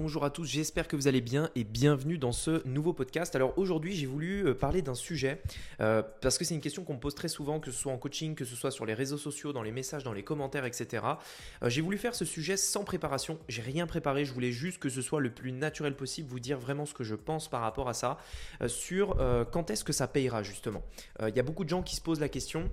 bonjour à tous, j'espère que vous allez bien et bienvenue dans ce nouveau podcast. Alors aujourd'hui j'ai voulu euh, parler d'un sujet euh, parce que c'est une question qu'on me pose très souvent, que ce soit en coaching, que ce soit sur les réseaux sociaux, dans les messages, dans les commentaires, etc. Euh, j'ai voulu faire ce sujet sans préparation, j'ai rien préparé, je voulais juste que ce soit le plus naturel possible, vous dire vraiment ce que je pense par rapport à ça, sur quand est-ce que ça payera justement. Il y a beaucoup de gens qui se posent la question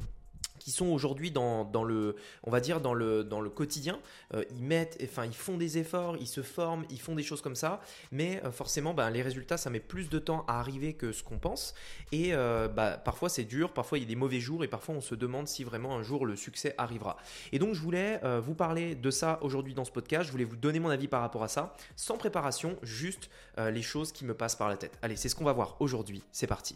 qui sont aujourd'hui dans, le, on va dire dans le, dans le quotidien. Euh, ils mettent, enfin, ils font des efforts, ils se forment, ils font des choses comme ça, mais euh, forcément, ben, les résultats, ça met plus de temps à arriver que ce qu'on pense. Et euh, bah, parfois, c'est dur, parfois, il y a des mauvais jours, et parfois, on se demande si vraiment un jour le succès arrivera. Et donc, je voulais vous parler de ça aujourd'hui dans ce podcast. Je voulais vous donner mon avis par rapport à ça, sans préparation, juste les choses qui me passent par la tête. Allez, c'est ce qu'on va voir aujourd'hui. C'est parti.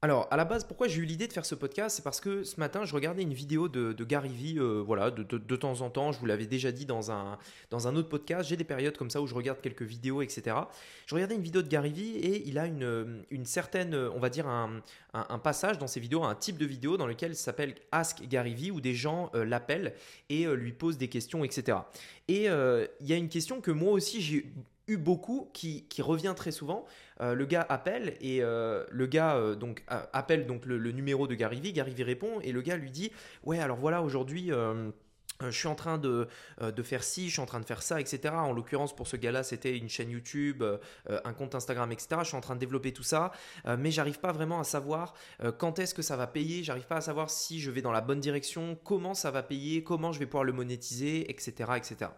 Alors, à la base, pourquoi j'ai eu l'idée de faire ce podcast C'est parce que ce matin, je regardais une vidéo de, Gary Vee, euh, voilà, de, temps en temps. Je vous l'avais déjà dit dans un, dans un autre podcast. J'ai des périodes comme ça où je regarde quelques vidéos, etc. Je regardais une vidéo de Gary Vee et il a une, une certaine, on va dire, un, passage dans ses vidéos, un type de vidéo dans lequel s'appelle Ask Gary Vee, où des gens euh, l'appellent et euh, lui posent des questions, etc. Et il y a une question que moi aussi j'ai eu beaucoup qui, revient très souvent. Euh, le gars appelle et euh, le gars euh, donc appelle donc le, numéro de Gary Vee. Gary Vee répond et le gars lui dit ouais alors voilà aujourd'hui je suis en train de, de, faire ci, je suis en train de faire ça, etc. En l'occurrence, pour ce gars-là, c'était une chaîne YouTube, un compte Instagram, etc. Je suis en train de développer tout ça, mais j'arrive pas vraiment à savoir quand est-ce que ça va payer, j'arrive pas à savoir si je vais dans la bonne direction, comment ça va payer, comment je vais pouvoir le monétiser, etc. etc.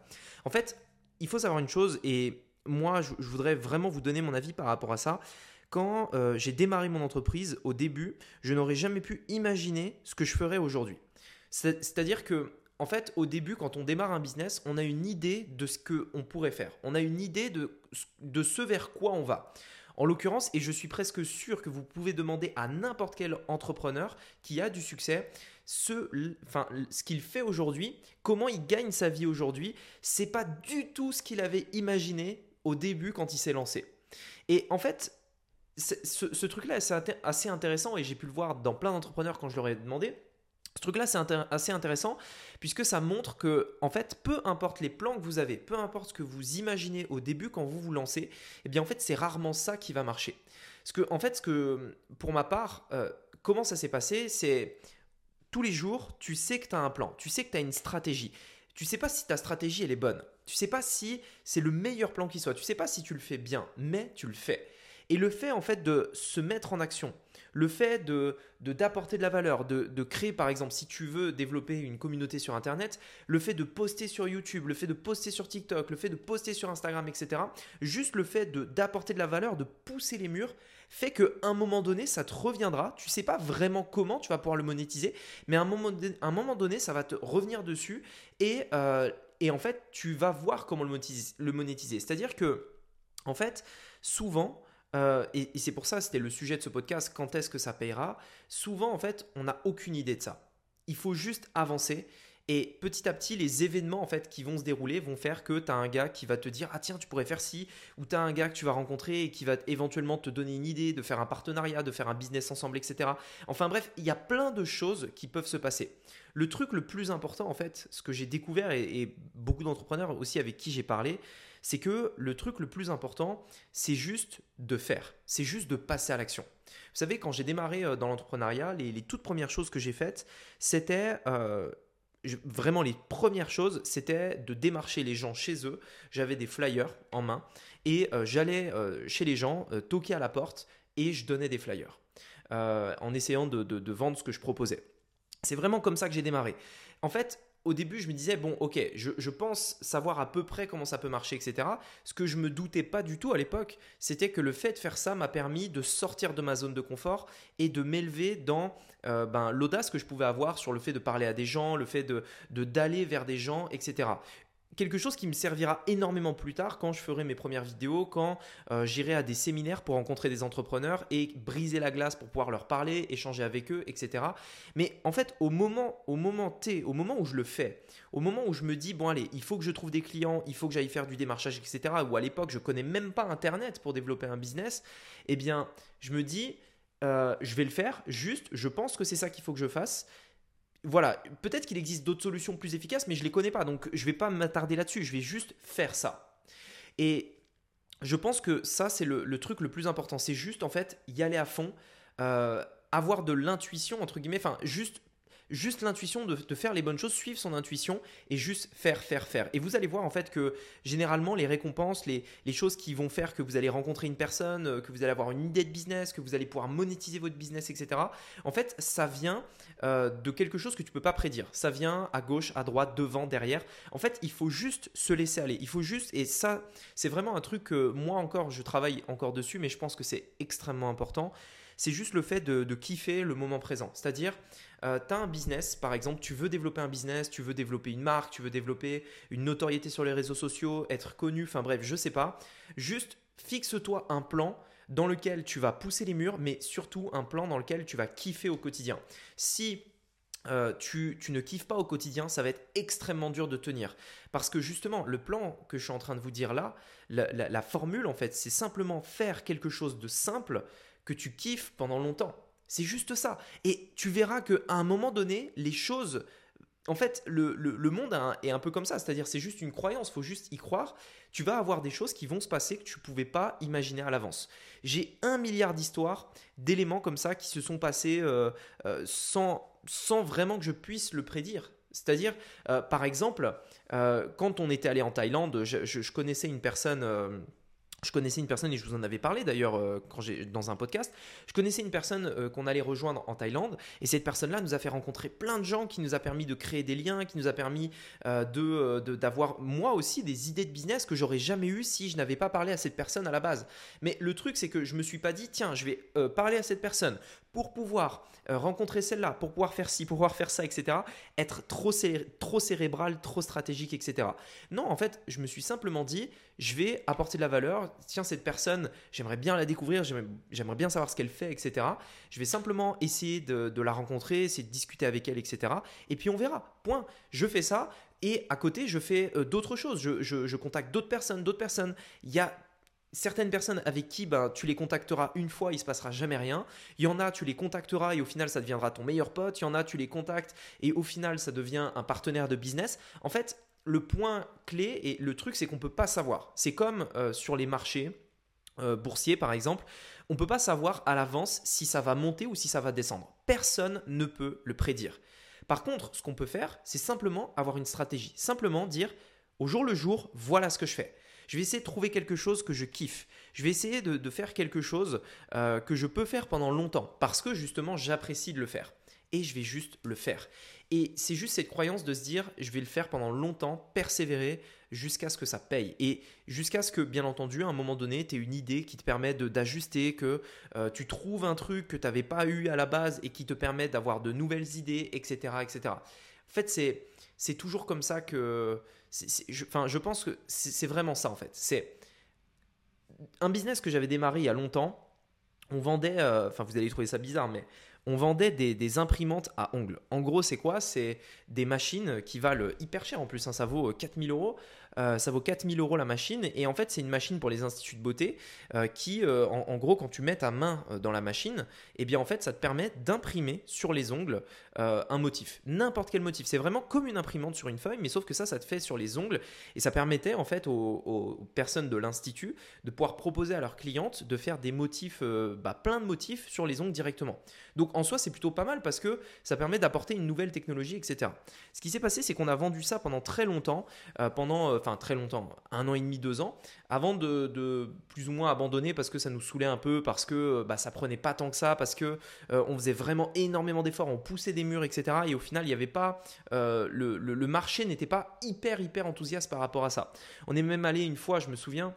En fait, il faut savoir une chose, et moi, je, voudrais vraiment vous donner mon avis par rapport à ça. Quand euh, j'ai démarré mon entreprise, au début, je n'aurais jamais pu imaginer ce que je ferais aujourd'hui. C'est-à-dire que, en fait, au début, quand on démarre un business, on a une idée de ce qu'on pourrait faire. On a une idée de, de ce vers quoi on va. En l'occurrence, et je suis presque sûr que vous pouvez demander à n'importe quel entrepreneur qui a du succès, ce, enfin, ce qu'il fait aujourd'hui, comment il gagne sa vie aujourd'hui, c'est pas du tout ce qu'il avait imaginé au début quand il s'est lancé. Et en fait, ce, truc-là, c'est assez intéressant et j'ai pu le voir dans plein d'entrepreneurs quand je leur ai demandé. Ce truc-là, c'est assez intéressant puisque ça montre que, en fait, peu importe les plans que vous avez, peu importe ce que vous imaginez au début quand vous vous lancez, eh bien, en fait, c'est rarement ça qui va marcher. Parce que, en fait, ce que, pour ma part, euh, comment ça s'est passé, c'est tous les jours, tu sais que tu as un plan, tu sais que tu as une stratégie. Tu sais pas si ta stratégie elle est bonne. Tu sais pas si c'est le meilleur plan qui soit. Tu sais pas si tu le fais bien, mais tu le fais. Et le fait en fait de se mettre en action, le fait de d'apporter de, la valeur, de, de, créer par exemple, si tu veux développer une communauté sur Internet, le fait de poster sur YouTube, le fait de poster sur TikTok, le fait de poster sur Instagram, etc. Juste le fait d'apporter de, la valeur, de pousser les murs, fait qu'à un moment donné, ça te reviendra. Tu sais pas vraiment comment tu vas pouvoir le monétiser, mais à un moment, un moment donné, ça va te revenir dessus et, euh, et en fait, tu vas voir comment le monétiser. C'est-à-dire que, en fait, souvent, euh, et, c'est pour ça, c'était le sujet de ce podcast, quand est-ce que ça payera? Souvent, en fait, on n'a aucune idée de ça. Il faut juste avancer. Et petit à petit, les événements en fait qui vont se dérouler vont faire que tu as un gars qui va te dire Ah tiens, tu pourrais faire ci, ou tu as un gars que tu vas rencontrer et qui va éventuellement te donner une idée de faire un partenariat, de faire un business ensemble, etc. Enfin bref, il y a plein de choses qui peuvent se passer. Le truc le plus important, en fait, ce que j'ai découvert et beaucoup d'entrepreneurs aussi avec qui j'ai parlé, c'est que le truc le plus important, c'est juste de faire, c'est juste de passer à l'action. Vous savez, quand j'ai démarré euh, dans l'entrepreneuriat, les, toutes premières choses que j'ai faites, c'était... Euh, vraiment les premières choses, c'était de démarcher les gens chez eux. J'avais des flyers en main et euh, j'allais chez les gens, toquer à la porte et je donnais des flyers en essayant de, vendre ce que je proposais. C'est vraiment comme ça que j'ai démarré. En fait, au début, je me disais, bon, ok, je, pense savoir à peu près comment ça peut marcher, etc. Ce que je me doutais pas du tout à l'époque, c'était que le fait de faire ça m'a permis de sortir de ma zone de confort et de m'élever dans euh, ben, l'audace que je pouvais avoir sur le fait de parler à des gens, le fait de d'aller vers des gens, etc quelque chose qui me servira énormément plus tard quand je ferai mes premières vidéos, quand euh, j'irai à des séminaires pour rencontrer des entrepreneurs et briser la glace pour pouvoir leur parler, échanger avec eux, etc. Mais en fait, au moment, au moment T, au moment où je le fais, au moment où je me dis, bon allez, il faut que je trouve des clients, il faut que j'aille faire du démarchage, etc., ou à l'époque, je connais même pas Internet pour développer un business, eh bien, je me dis, euh, je vais le faire, juste, je pense que c'est ça qu'il faut que je fasse voilà, peut-être qu'il existe d'autres solutions plus efficaces, mais je ne les connais pas, donc je ne vais pas m'attarder là-dessus, je vais juste faire ça. Et je pense que ça, c'est le, truc le plus important, c'est juste en fait y aller à fond, euh, avoir de l'intuition, entre guillemets, enfin juste juste l'intuition de, faire les bonnes choses, suivre son intuition et juste faire, faire, faire. Et vous allez voir en fait que généralement les récompenses, les, choses qui vont faire que vous allez rencontrer une personne, euh, que vous allez avoir une idée de business, que vous allez pouvoir monétiser votre business, etc. En fait, ça vient euh, de quelque chose que tu peux pas prédire. Ça vient à gauche, à droite, devant, derrière. En fait, il faut juste se laisser aller. Il faut juste, et ça, c'est vraiment un truc que moi encore, je travaille encore dessus, mais je pense que c'est extrêmement important c'est juste le fait de, kiffer le moment présent. C'est-à-dire, euh, tu as un business, par exemple, tu veux développer un business, tu veux développer une marque, tu veux développer une notoriété sur les réseaux sociaux, être connu, enfin bref, je sais pas. Juste fixe-toi un plan dans lequel tu vas pousser les murs, mais surtout un plan dans lequel tu vas kiffer au quotidien. Si euh, tu, ne kiffes pas au quotidien, ça va être extrêmement dur de tenir. Parce que justement, le plan que je suis en train de vous dire là, la formule en fait, c'est simplement faire quelque chose de simple que tu kiffes pendant longtemps. C'est juste ça. Et tu verras qu'à un moment donné, les choses... En fait, le, monde est un peu comme ça, c'est-à-dire c'est juste une croyance, faut juste y croire. Tu vas avoir des choses qui vont se passer que tu ne pouvais pas imaginer à l'avance. J'ai un milliard d'histoires, d'éléments comme ça qui se sont passés euh, euh, sans, sans vraiment que je puisse le prédire. C'est-à-dire, euh, par exemple, quand on était allé en Thaïlande, je connaissais une personne je connaissais une personne, et je vous en avais parlé d'ailleurs euh, dans un podcast, je connaissais une personne euh, qu'on allait rejoindre en Thaïlande, et cette personne-là nous a fait rencontrer plein de gens, qui nous a permis de créer des liens, qui nous a permis euh, de d'avoir moi aussi des idées de business que j'aurais jamais eu si je n'avais pas parlé à cette personne à la base. Mais le truc, c'est que je me suis pas dit, tiens, je vais parler à cette personne pour pouvoir rencontrer celle-là, pour pouvoir faire ci, pour pouvoir faire ça, etc. Être trop, cérébral, trop stratégique, etc. Non, en fait, je me suis simplement dit, je vais apporter de la valeur. Tiens, cette personne, j'aimerais bien la découvrir, j'aimerais bien savoir ce qu'elle fait, etc. Je vais simplement essayer de, la rencontrer, essayer de discuter avec elle, etc. Et puis on verra. Point. Je fais ça. Et à côté, je fais euh, d'autres choses. Je, contacte d'autres personnes, d'autres personnes. Il y a certaines personnes avec qui ben, tu les contacteras une fois, il se passera jamais rien. Il y en a, tu les contacteras et au final, ça deviendra ton meilleur pote. Il y en a, tu les contactes et au final, ça devient un partenaire de business. En fait, le point clé et le truc, c'est qu'on ne peut pas savoir. C'est comme euh, sur les marchés euh, boursiers, par exemple, on ne peut pas savoir à l'avance si ça va monter ou si ça va descendre. Personne ne peut le prédire. Par contre, ce qu'on peut faire, c'est simplement avoir une stratégie. Simplement dire, au jour le jour, voilà ce que je fais. Je vais essayer de trouver quelque chose que je kiffe. Je vais essayer de, faire quelque chose euh, que je peux faire pendant longtemps parce que justement j'apprécie de le faire. Et je vais juste le faire. Et c'est juste cette croyance de se dire, je vais le faire pendant longtemps, persévérer jusqu'à ce que ça paye. Et jusqu'à ce que, bien entendu, à un moment donné, tu aies une idée qui te permet d'ajuster, que euh, tu trouves un truc que tu n'avais pas eu à la base et qui te permet d'avoir de nouvelles idées, etc. etc. En fait, c'est toujours comme ça que... je, enfin, je pense que c'est vraiment ça, en fait. C'est un business que j'avais démarré il y a longtemps. On vendait, euh, enfin vous allez trouver ça bizarre, mais on vendait des, imprimantes à ongles. En gros, c'est quoi? C'est des machines qui valent hyper cher en plus, hein. ça vaut 4000 euros. Euh, ça vaut 4000 euros la machine. Et en fait, c'est une machine pour les instituts de beauté euh, qui, euh, en, gros, quand tu mets ta main dans la machine, et eh bien en fait, ça te permet d'imprimer sur les ongles un motif. N'importe quel motif. C'est vraiment comme une imprimante sur une feuille, mais sauf que ça, ça te fait sur les ongles. Et ça permettait en fait aux, personnes de l'institut de pouvoir proposer à leurs clientes de faire des motifs, bah, plein de motifs sur les ongles directement. Donc en soi, c'est plutôt pas mal parce que ça permet d'apporter une nouvelle technologie, etc. Ce qui s'est passé, c'est qu'on a vendu ça pendant très longtemps, pendant enfin très longtemps, un an et demi, deux ans, avant de, plus ou moins abandonner parce que ça nous saoulait un peu, parce que bah, ça prenait pas tant que ça, parce que euh, on faisait vraiment énormément d'efforts, on poussait des murs, etc. Et au final, il n'y avait pas, euh, le, marché n'était pas hyper hyper enthousiaste par rapport à ça. On est même allé une fois, je me souviens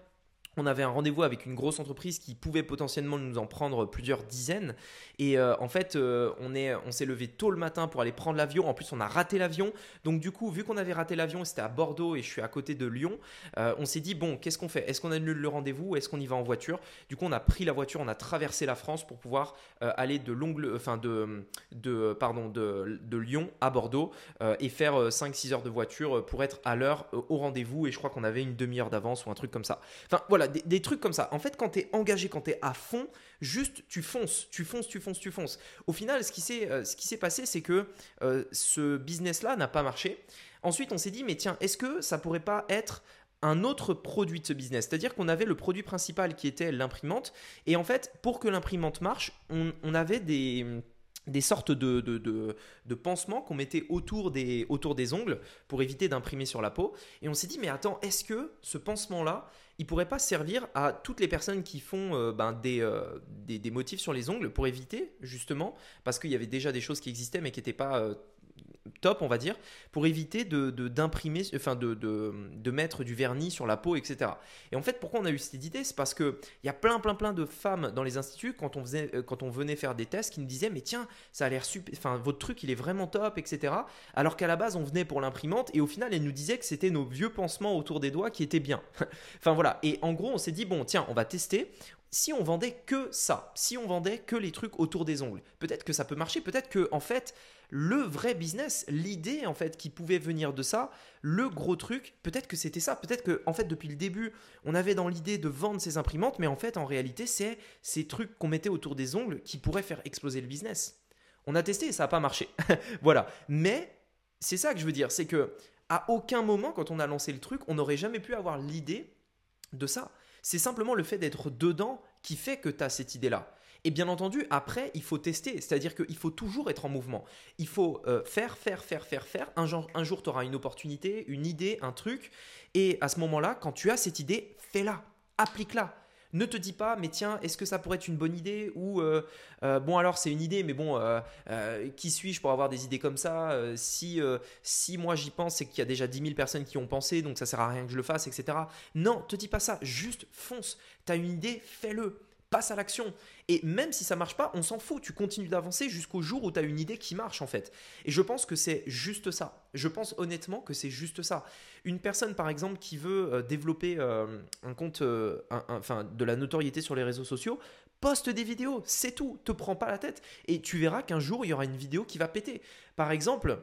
on avait un rendez-vous avec une grosse entreprise qui pouvait potentiellement nous en prendre plusieurs dizaines. Et euh, en fait, euh, on est, on s'est levé tôt le matin pour aller prendre l'avion. En plus, on a raté l'avion. Donc du coup, vu qu'on avait raté l'avion, c'était à Bordeaux et je suis à côté de Lyon, euh, on s'est dit bon, qu'est-ce qu'on fait? Est-ce qu'on annule le rendez-vous ou est-ce qu'on y va en voiture? Du coup, on a pris la voiture, on a traversé la France pour pouvoir aller de de, de, pardon, de, de Lyon à Bordeaux et faire 5-6 heures de voiture pour être à l'heure au rendez-vous. Et je crois qu'on avait une demi-heure d'avance ou un truc comme ça. Enfin voilà des, trucs comme ça. En fait, quand tu es engagé, quand tu à fond, juste tu fonces, tu fonces, tu fonces, tu fonces. Au final, ce qui s'est euh, passé, c'est que euh, ce business-là n'a pas marché. Ensuite, on s'est dit, mais tiens, est-ce que ça pourrait pas être un autre produit de ce business? C'est-à-dire qu'on avait le produit principal qui était l'imprimante. Et en fait, pour que l'imprimante marche, on avait des des sortes de, pansements qu'on mettait autour des, ongles pour éviter d'imprimer sur la peau. Et on s'est dit, mais attends, est-ce que ce pansement-là, il pourrait pas servir à toutes les personnes qui font euh, ben, euh, des, des, motifs sur les ongles pour éviter, justement, parce qu'il y avait déjà des choses qui existaient mais qui n'étaient pas euh, top, on va dire, pour éviter de, d'imprimer, enfin de, de, mettre du vernis sur la peau, etc. Et en fait, pourquoi on a eu cette idée? C'est parce qu'il y a plein, plein, plein de femmes dans les instituts, quand on, faisait, euh, quand on venait faire des tests, qui nous disaient, mais tiens, ça a l'air super, enfin, votre truc, il est vraiment top, etc. Alors qu'à la base, on venait pour l'imprimante, et au final, elle nous disait que c'était nos vieux pansements autour des doigts qui étaient bien. enfin voilà, et en gros, on s'est dit, bon, tiens, on va tester, si on vendait que ça, si on vendait que les trucs autour des ongles, peut-être que ça peut marcher, peut-être que en fait, le vrai business, l'idée en fait qui pouvait venir de ça, le gros truc, peut-être que c'était ça, peut-être que en fait depuis le début, on avait dans l'idée de vendre ces imprimantes, mais en fait en réalité, c'est ces trucs qu'on mettait autour des ongles qui pourraient faire exploser le business. On a testé ça n'a pas marché. voilà, mais c'est ça que je veux dire, c'est que à aucun moment quand on a lancé le truc, on n'aurait jamais pu avoir l'idée de ça. C'est simplement le fait d'être dedans qui fait que tu as cette idée-là. Et bien entendu, après, il faut tester, c'est-à-dire qu'il faut toujours être en mouvement. Il faut euh, faire, faire, faire, faire, faire. Un, un jour, tu auras une opportunité, une idée, un truc. Et à ce moment-là, quand tu as cette idée, fais-la, applique-la. Ne te dis pas, mais tiens, est-ce que ça pourrait être une bonne idée Ou, euh, euh, bon, alors c'est une idée, mais bon, qui suis-je pour avoir des idées comme ça si, si moi j'y pense, c'est qu'il y a déjà 10 000 personnes qui ont pensé, donc ça sert à rien que je le fasse, etc. Non, te dis pas ça, juste fonce. Tu as une idée, fais-le passe à l'action. Et même si ça marche pas, on s'en fout, tu continues d'avancer jusqu'au jour où tu as une idée qui marche en fait. Et je pense que c'est juste ça. Je pense honnêtement que c'est juste ça. Une personne par exemple qui veut euh, développer euh, un compte, euh, enfin de la notoriété sur les réseaux sociaux, poste des vidéos, c'est tout, te prends pas la tête. Et tu verras qu'un jour il y aura une vidéo qui va péter. Par exemple,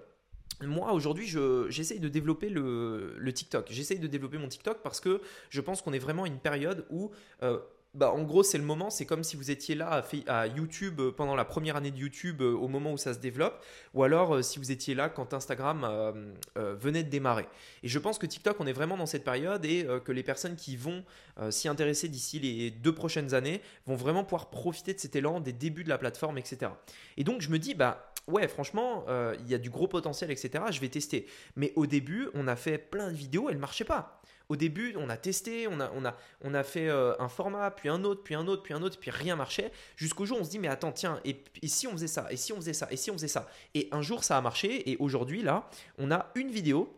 moi aujourd'hui j'essaye de développer le, le TikTok. J'essaye de développer mon TikTok parce que je pense qu'on est vraiment une période où bah, en gros, c'est le moment. C'est comme si vous étiez là à, YouTube euh, pendant la première année de YouTube, euh, au moment où ça se développe, ou alors euh, si vous étiez là quand Instagram venait de démarrer. Et je pense que TikTok, on est vraiment dans cette période et que les personnes qui vont s'y intéresser d'ici les deux prochaines années vont vraiment pouvoir profiter de cet élan, des débuts de la plateforme, etc. Et donc, je me dis, bah ouais, franchement, il y a du gros potentiel, etc. Je vais tester. Mais au début, on a fait plein de vidéos, elles ne marchaient pas au début, on a testé, on a, fait euh, un format, puis un autre, puis un autre, puis un autre, puis rien marchait. Jusqu'au jour on se dit, mais attends, tiens, et, si on faisait ça, et si on faisait ça, et si on faisait ça? Et un jour, ça a marché, et aujourd'hui, là, on a une vidéo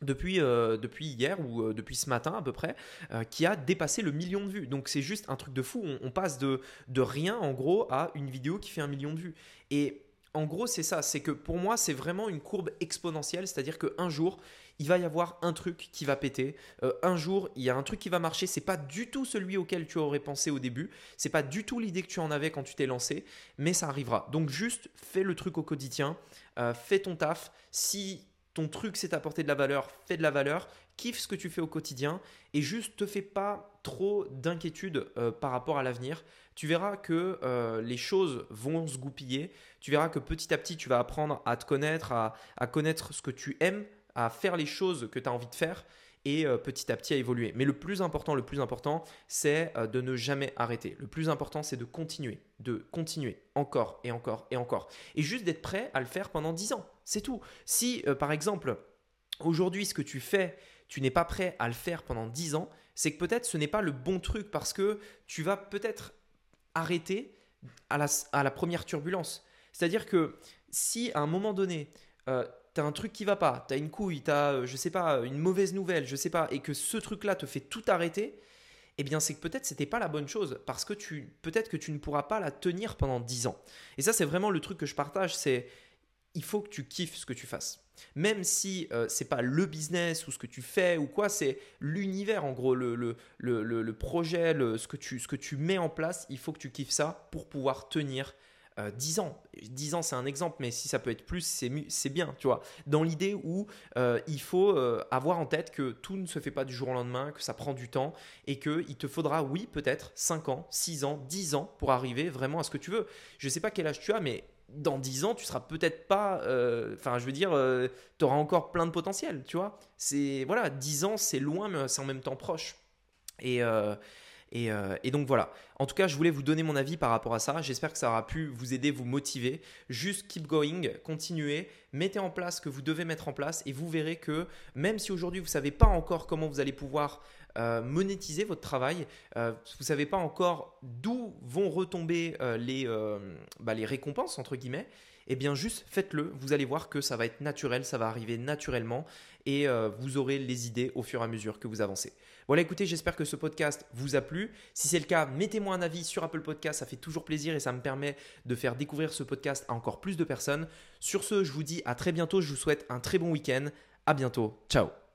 depuis, euh, depuis hier ou euh, depuis ce matin à peu près, qui a dépassé le million de vues. Donc c'est juste un truc de fou. On, on, passe de, de rien en gros à une vidéo qui fait un million de vues. Et en gros, c'est ça. C'est que pour moi, c'est vraiment une courbe exponentielle. C'est-à-dire qu'un jour, il va y avoir un truc qui va péter. Euh, un jour, il y a un truc qui va marcher. C'est pas du tout celui auquel tu aurais pensé au début. C'est pas du tout l'idée que tu en avais quand tu t'es lancé, mais ça arrivera. Donc juste fais le truc au quotidien, euh, fais ton taf. Si ton truc c'est apporter de la valeur, fais de la valeur, kiffe ce que tu fais au quotidien et juste te fais pas trop d'inquiétude euh, par rapport à l'avenir. Tu verras que les choses vont se goupiller. Tu verras que petit à petit tu vas apprendre à te connaître, à connaître ce que tu aimes, à faire les choses que tu as envie de faire et euh, petit à petit à évoluer. Mais le plus important, le plus important, c'est euh, de ne jamais arrêter. Le plus important, c'est de continuer, de continuer encore et encore et encore. Et juste d'être prêt à le faire pendant 10 ans. C'est tout. Si, euh, par exemple, aujourd'hui, ce que tu fais, tu n'es pas prêt à le faire pendant 10 ans, c'est que peut-être ce n'est pas le bon truc parce que tu vas peut-être arrêter à la, première turbulence. C'est-à-dire que si à un moment donné, t'as un truc qui va pas, t'as une couille, t'as, euh, je sais pas, une mauvaise nouvelle, je sais pas, et que ce truc-là te fait tout arrêter, eh bien c'est que peut-être c'était pas la bonne chose parce que tu peut-être que tu ne pourras pas la tenir pendant 10 ans. Et ça c'est vraiment le truc que je partage, c'est il faut que tu kiffes ce que tu fasses. Même si euh, c'est pas le business ou ce que tu fais ou quoi, c'est l'univers en gros, le, le, le, projet, ce, que tu, ce que tu mets en place, il faut que tu kiffes ça pour pouvoir tenir 10 euh, ans. 10 ans, c'est un exemple, mais si ça peut être plus, c'est bien, tu vois. Dans l'idée où euh, il faut euh, avoir en tête que tout ne se fait pas du jour au lendemain, que ça prend du temps et qu'il te faudra, oui, peut-être 5 ans, 6 ans, 10 ans pour arriver vraiment à ce que tu veux. Je ne sais pas quel âge tu as, mais dans 10 ans, tu seras peut-être pas. Enfin, je veux dire, tu auras encore plein de potentiel, tu vois. C'est voilà, 10 ans, c'est loin, mais c'est en même temps proche. Et, euh, et, donc voilà. En tout cas, je voulais vous donner mon avis par rapport à ça. J'espère que ça aura pu vous aider, vous motiver. Juste keep going, continuez, mettez en place ce que vous devez mettre en place et vous verrez que même si aujourd'hui vous ne savez pas encore comment vous allez pouvoir euh, monétiser votre travail, euh, vous ne savez pas encore d'où vont retomber les, bah, les récompenses, entre guillemets, eh bien juste faites-le, vous allez voir que ça va être naturel, ça va arriver naturellement et vous aurez les idées au fur et à mesure que vous avancez. Voilà, écoutez, j'espère que ce podcast vous a plu. Si c'est le cas, mettez-moi un avis sur Apple Podcast, ça fait toujours plaisir et ça me permet de faire découvrir ce podcast à encore plus de personnes. Sur ce, je vous dis à très bientôt, je vous souhaite un très bon week-end. À bientôt, ciao